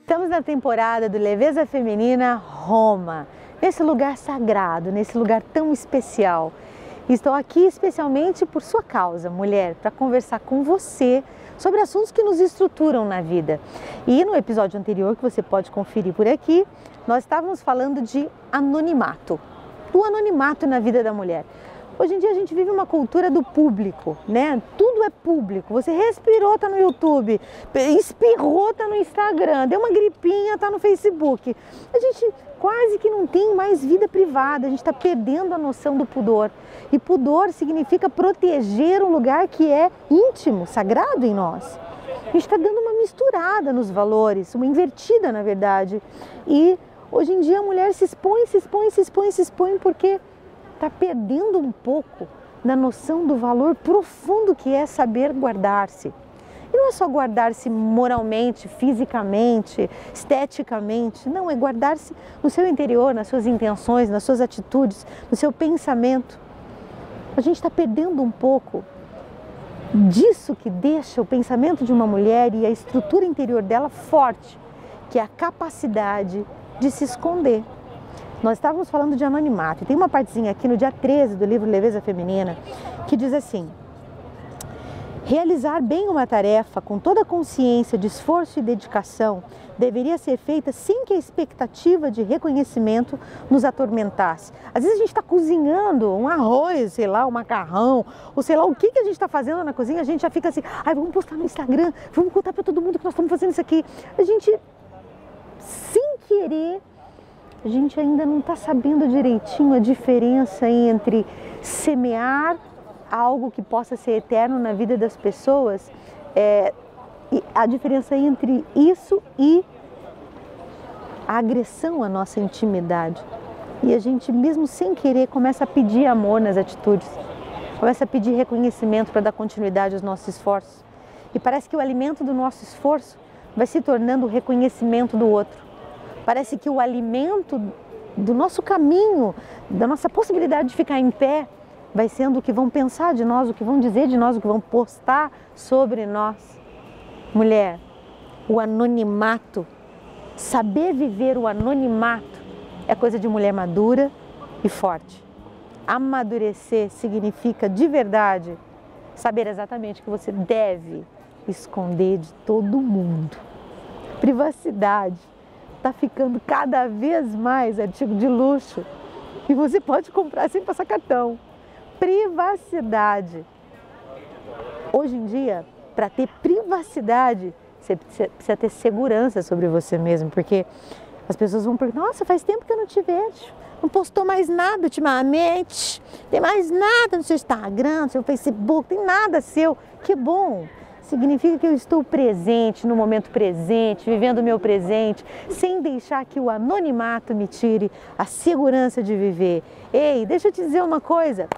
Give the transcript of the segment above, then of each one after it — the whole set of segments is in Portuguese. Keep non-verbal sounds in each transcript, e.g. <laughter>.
Estamos na temporada do Leveza Feminina Roma, nesse lugar sagrado, nesse lugar tão especial. Estou aqui especialmente por sua causa, mulher, para conversar com você sobre assuntos que nos estruturam na vida. E no episódio anterior, que você pode conferir por aqui, nós estávamos falando de anonimato, do anonimato na vida da mulher. Hoje em dia a gente vive uma cultura do público, né? Tudo é público. Você respirou, tá no YouTube, espirrou, tá no Instagram, deu uma gripinha, tá no Facebook. A gente quase que não tem mais vida privada, a gente está perdendo a noção do pudor. E pudor significa proteger um lugar que é íntimo, sagrado em nós. A gente está dando uma misturada nos valores, uma invertida na verdade. E hoje em dia a mulher se expõe, se expõe, se expõe, se expõe porque está perdendo um pouco da noção do valor profundo que é saber guardar-se. E não é só guardar-se moralmente, fisicamente, esteticamente, não, é guardar-se no seu interior, nas suas intenções, nas suas atitudes, no seu pensamento. A gente está perdendo um pouco disso que deixa o pensamento de uma mulher e a estrutura interior dela forte, que é a capacidade de se esconder. Nós estávamos falando de anonimato e tem uma partezinha aqui no dia 13 do livro Leveza Feminina que diz assim: Realizar bem uma tarefa com toda a consciência de esforço e dedicação deveria ser feita sem que a expectativa de reconhecimento nos atormentasse. Às vezes a gente está cozinhando um arroz, sei lá, um macarrão, ou sei lá o que, que a gente está fazendo na cozinha, a gente já fica assim, ai, vamos postar no Instagram, vamos contar para todo mundo que nós estamos fazendo isso aqui. A gente, sem querer, a gente ainda não está sabendo direitinho a diferença entre semear algo que possa ser eterno na vida das pessoas, é, a diferença entre isso e a agressão à nossa intimidade. E a gente, mesmo sem querer, começa a pedir amor nas atitudes, começa a pedir reconhecimento para dar continuidade aos nossos esforços. E parece que o alimento do nosso esforço vai se tornando o reconhecimento do outro. Parece que o alimento do nosso caminho, da nossa possibilidade de ficar em pé, vai sendo o que vão pensar de nós, o que vão dizer de nós, o que vão postar sobre nós. Mulher, o anonimato, saber viver o anonimato é coisa de mulher madura e forte. Amadurecer significa de verdade saber exatamente o que você deve esconder de todo mundo. Privacidade está ficando cada vez mais artigo de luxo e você pode comprar sem passar cartão privacidade. Hoje em dia, para ter privacidade, você precisa ter segurança sobre você mesmo, porque as pessoas vão perguntar: Nossa, faz tempo que eu não te vejo, não postou mais nada ultimamente, tem mais nada no seu Instagram, no seu Facebook, tem nada seu. Que bom! Significa que eu estou presente no momento presente, vivendo o meu presente, sem deixar que o anonimato me tire a segurança de viver. Ei, deixa eu te dizer uma coisa: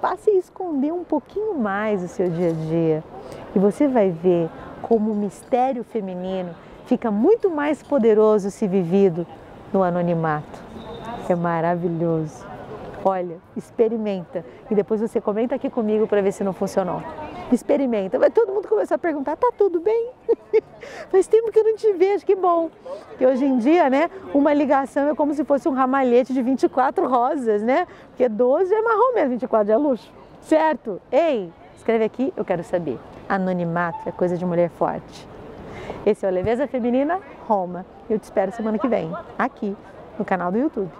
passe a esconder um pouquinho mais o seu dia a dia e você vai ver como o mistério feminino fica muito mais poderoso se vivido no anonimato. É maravilhoso. Olha, experimenta e depois você comenta aqui comigo para ver se não funcionou. Experimenta. Vai todo mundo começar a perguntar: tá tudo bem? <laughs> Faz tempo que eu não te vejo, que bom. Que hoje em dia, né, uma ligação é como se fosse um ramalhete de 24 rosas, né? Porque 12 é marrom mesmo, 24 é luxo. Certo? Ei, escreve aqui, eu quero saber. Anonimato é coisa de mulher forte. Esse é o Leveza Feminina Roma. Eu te espero semana que vem, aqui no canal do YouTube.